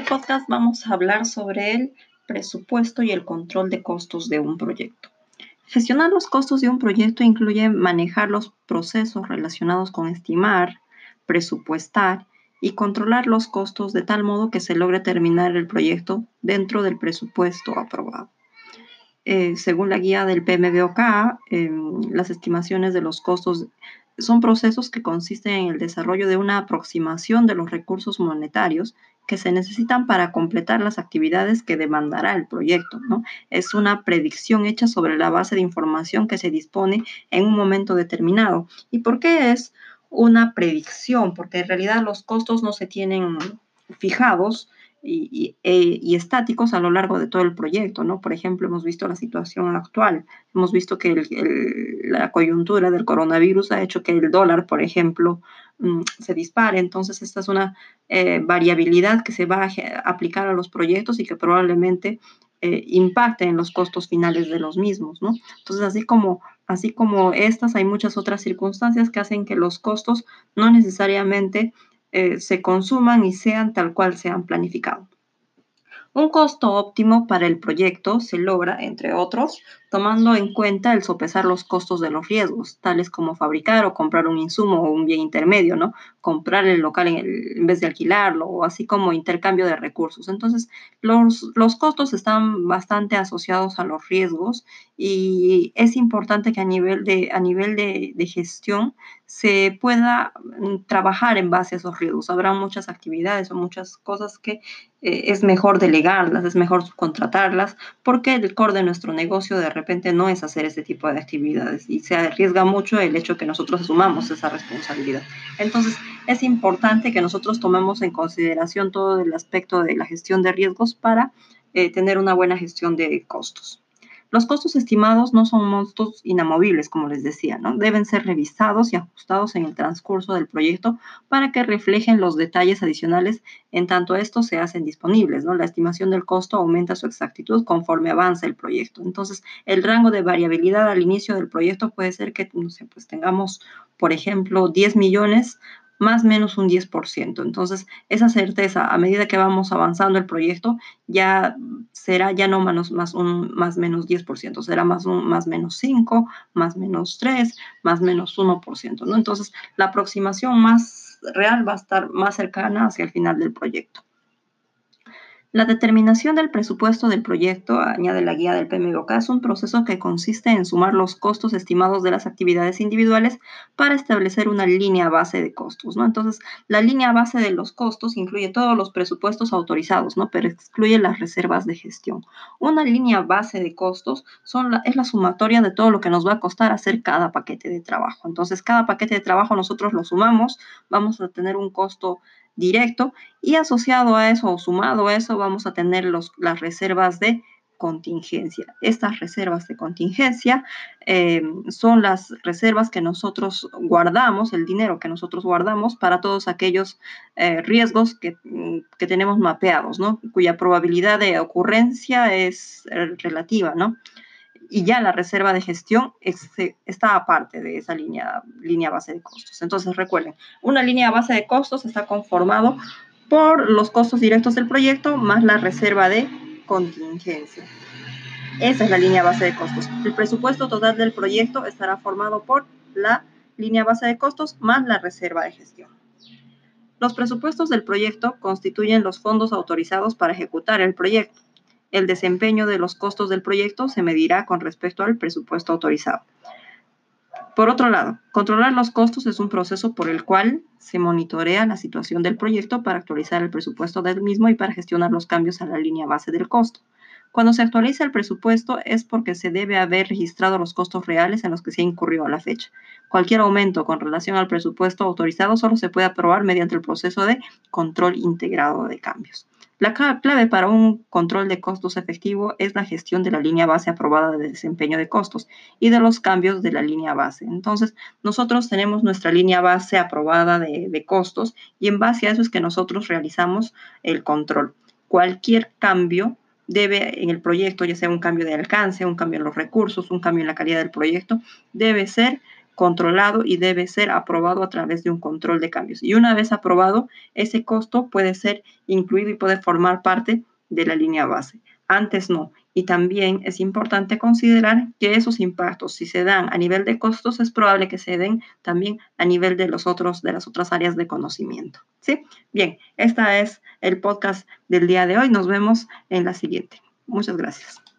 podcast vamos a hablar sobre el presupuesto y el control de costos de un proyecto. Gestionar los costos de un proyecto incluye manejar los procesos relacionados con estimar, presupuestar y controlar los costos de tal modo que se logre terminar el proyecto dentro del presupuesto aprobado. Eh, según la guía del PMBOK, em, las estimaciones de los costos son procesos que consisten en el desarrollo de una aproximación de los recursos monetarios que se necesitan para completar las actividades que demandará el proyecto. ¿no? Es una predicción hecha sobre la base de información que se dispone en un momento determinado. ¿Y por qué es una predicción? Porque en realidad los costos no se tienen fijados, y, e, y, estáticos a lo largo de todo el proyecto, ¿no? Por ejemplo, hemos visto la situación actual, hemos visto que la coyuntura del coronavirus ha hecho que el dólar, por ejemplo, mm, se dispare, entonces esta es una eh, variabilidad que se va a aplicar a los proyectos y que probablemente eh, impacte en los costos finales de los mismos, ¿no? Entonces, así como, así como estas, hay muchas otras circunstancias que hacen que los costos no necesariamente eh, se consuman y sean tal cual se han planificado. Un costo óptimo para el proyecto se logra, entre otros, tomando en cuenta el sopesar los costos de los riesgos, tales como fabricar o comprar un insumo o un bien intermedio, ¿no? Comprar el local en, vez de alquilarlo, o así como intercambio de recursos. Entonces, los, los costos están bastante asociados a los riesgos y es importante que a nivel de, a nivel de, de gestión se pueda mm, trabajar en base a esos riesgos. Habrá muchas actividades o muchas cosas que eh, es mejor delegarlas, es mejor subcontratarlas, porque el core de nuestro negocio de repente no es hacer ese tipo de actividades y se arriesga mucho el hecho que nosotros asumamos esa responsabilidad. Entonces, es importante que nosotros tomemos en consideración todo el aspecto de la gestión de riesgos para eh, tener una buena gestión de costos. Los costos estimados no son montos inamovibles, como les decía, ¿no? Deben ser revisados y ajustados en el transcurso del proyecto para que reflejen los detalles adicionales en tanto estos se hacen disponibles, ¿no? La estimación del costo aumenta su exactitud conforme avanza el proyecto. Entonces, el rango de variabilidad al inicio del proyecto puede ser que, no sé, pues tengamos, por ejemplo, 10 millones más o menos un 10%. Entonces, esa certeza, a medida que vamos avanzando el proyecto, ya será ya no menos, más un más menos 10%, será más un más menos 5, más menos 3, más menos 1%, ¿no? Entonces, la aproximación más real va a estar más cercana hacia el final del proyecto. La determinación del presupuesto del proyecto, añade la guía del PMBOK, es un proceso que consiste en sumar los costos estimados de las actividades individuales para establecer una línea base de costos, ¿no? Entonces, la línea base de los costos incluye todos los presupuestos autorizados, ¿no? Pero excluye las reservas de gestión. Una línea base de costos es la sumatoria de todo lo que nos va a costar hacer cada paquete de trabajo. Entonces, cada paquete de trabajo nosotros lo sumamos, vamos a tener un costo directo y asociado a eso o sumado a eso vamos a tener los, las reservas de contingencia. Estas reservas de contingencia eh, son las reservas que nosotros guardamos, el dinero que nosotros guardamos para todos aquellos eh, riesgos que, que, tenemos mapeados, ¿no? cuya probabilidad de ocurrencia es eh, relativa, ¿no? Y ya la reserva de gestión está aparte de esa línea, línea base de costos. Entonces recuerden, una línea base de costos está conformado por los costos directos del proyecto más la reserva de contingencia. Esa es la línea base de costos. El presupuesto total del proyecto estará formado por la línea base de costos más la reserva de gestión. Los presupuestos del proyecto constituyen los fondos autorizados para ejecutar el proyecto. El desempeño de los costos del proyecto se medirá con respecto al presupuesto autorizado. Por otro lado, controlar los costos es un proceso por el cual se monitorea la situación del proyecto para actualizar el presupuesto del mismo y para gestionar los cambios a la línea base del costo. Cuando se actualiza el presupuesto es porque se debe haber registrado los costos reales en los que se ha incurrido a la fecha. Cualquier aumento con relación al presupuesto autorizado solo se puede aprobar mediante el proceso de control integrado de cambios. La clave para un control de costos efectivo es la gestión de la línea base aprobada de desempeño de costos y de los cambios de la línea base. Entonces, nosotros tenemos nuestra línea base aprobada de, costos y en base a eso es que nosotros realizamos el control. Cualquier cambio debe en el proyecto, ya sea un cambio de alcance, un cambio en los recursos, un cambio en la calidad del proyecto, debe ser controlado y debe ser aprobado a través de un control de cambios. Y una vez aprobado, ese costo puede ser incluido y puede formar parte de la línea base. Antes no. Y también es importante considerar que esos impactos, si se dan a nivel de costos, es probable que se den también a nivel de, los otros, de las otras áreas de conocimiento. ¿Sí? Bien, este es el podcast del día de hoy. Nos vemos en la siguiente. Muchas gracias.